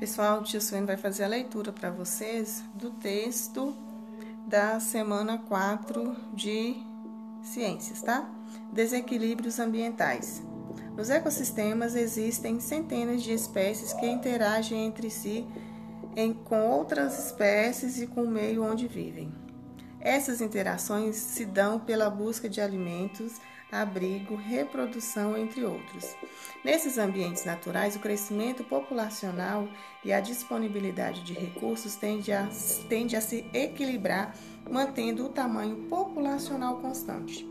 Pessoal, o tio Suene vai fazer a leitura para vocês do texto da semana 4 de ciências, tá? Desequilíbrios ambientais. Nos ecossistemas existem centenas de espécies que interagem entre si em, com outras espécies e com o meio onde vivem. Essas interações se dão pela busca de alimentos, abrigo, reprodução, entre outros. Nesses ambientes naturais, o crescimento populacional e a disponibilidade de recursos tende a, tende a se equilibrar, mantendo o tamanho populacional constante.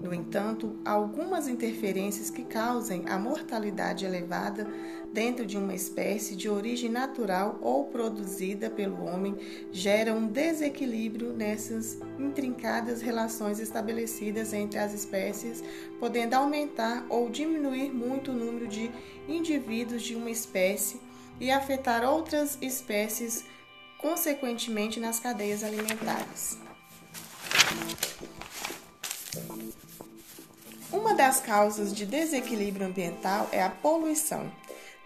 No entanto, algumas interferências que causem a mortalidade elevada dentro de uma espécie de origem natural ou produzida pelo homem geram um desequilíbrio nessas intrincadas relações estabelecidas entre as espécies, podendo aumentar ou diminuir muito o número de indivíduos de uma espécie e afetar outras espécies, consequentemente nas cadeias alimentares. Uma das causas de desequilíbrio ambiental é a poluição.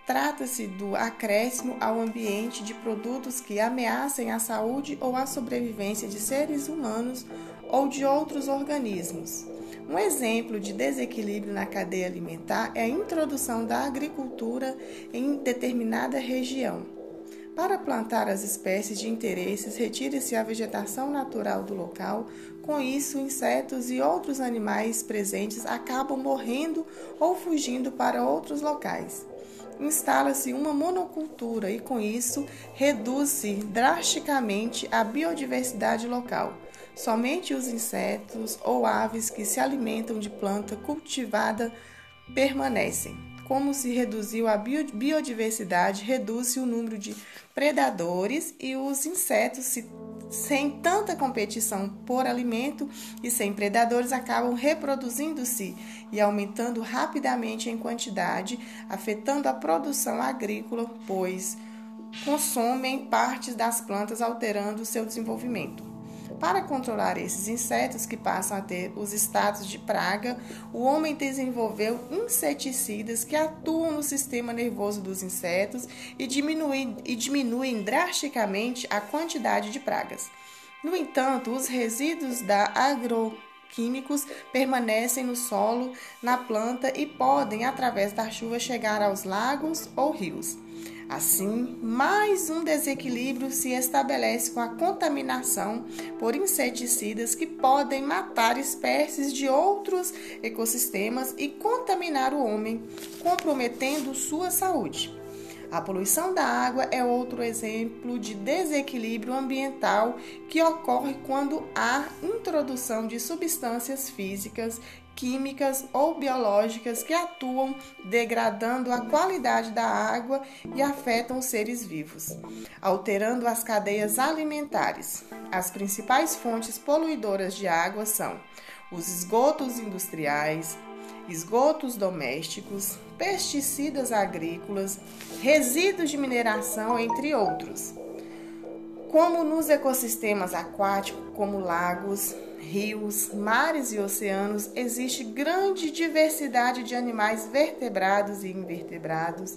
Trata-se do acréscimo ao ambiente de produtos que ameacem a saúde ou a sobrevivência de seres humanos ou de outros organismos. Um exemplo de desequilíbrio na cadeia alimentar é a introdução da agricultura em determinada região. Para plantar as espécies de interesses, retire-se a vegetação natural do local. Com isso, insetos e outros animais presentes acabam morrendo ou fugindo para outros locais. Instala-se uma monocultura e, com isso, reduz-se drasticamente a biodiversidade local. Somente os insetos ou aves que se alimentam de planta cultivada permanecem. Como se reduziu a biodiversidade, reduz-se o número de predadores e os insetos, se, sem tanta competição por alimento e sem predadores, acabam reproduzindo-se e aumentando rapidamente em quantidade, afetando a produção agrícola, pois consomem partes das plantas, alterando seu desenvolvimento. Para controlar esses insetos que passam a ter os status de praga, o homem desenvolveu inseticidas que atuam no sistema nervoso dos insetos e diminuem, e diminuem drasticamente a quantidade de pragas. No entanto, os resíduos da agroquímicos permanecem no solo, na planta e podem, através da chuva, chegar aos lagos ou rios. Assim, mais um desequilíbrio se estabelece com a contaminação por inseticidas que podem matar espécies de outros ecossistemas e contaminar o homem, comprometendo sua saúde. A poluição da água é outro exemplo de desequilíbrio ambiental que ocorre quando há introdução de substâncias físicas químicas ou biológicas que atuam degradando a qualidade da água e afetam os seres vivos, alterando as cadeias alimentares. As principais fontes poluidoras de água são os esgotos industriais, esgotos domésticos, pesticidas agrícolas, resíduos de mineração, entre outros. Como nos ecossistemas aquáticos, como lagos, rios, mares e oceanos, existe grande diversidade de animais vertebrados e invertebrados,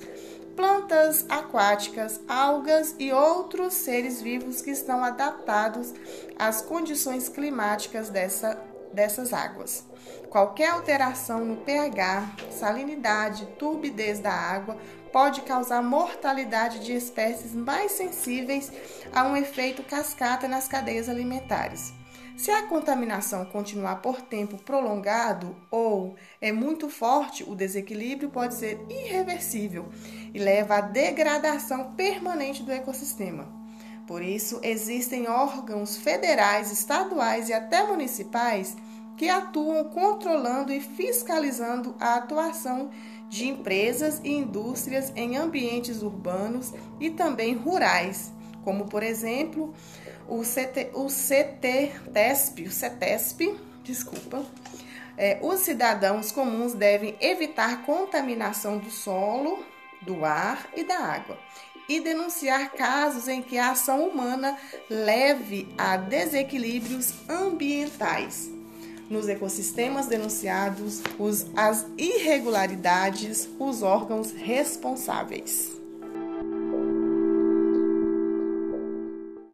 plantas aquáticas, algas e outros seres vivos que estão adaptados às condições climáticas dessa, dessas águas. Qualquer alteração no pH, salinidade, turbidez da água pode causar mortalidade de espécies mais sensíveis a um efeito cascata nas cadeias alimentares. Se a contaminação continuar por tempo prolongado ou é muito forte, o desequilíbrio pode ser irreversível e leva à degradação permanente do ecossistema. Por isso, existem órgãos federais, estaduais e até municipais que atuam controlando e fiscalizando a atuação de empresas e indústrias em ambientes urbanos e também rurais, como por exemplo o, CT, o CTTESP, o CETESP, desculpa, é, os cidadãos comuns devem evitar contaminação do solo, do ar e da água e denunciar casos em que a ação humana leve a desequilíbrios ambientais. Nos ecossistemas denunciados, os, as irregularidades, os órgãos responsáveis.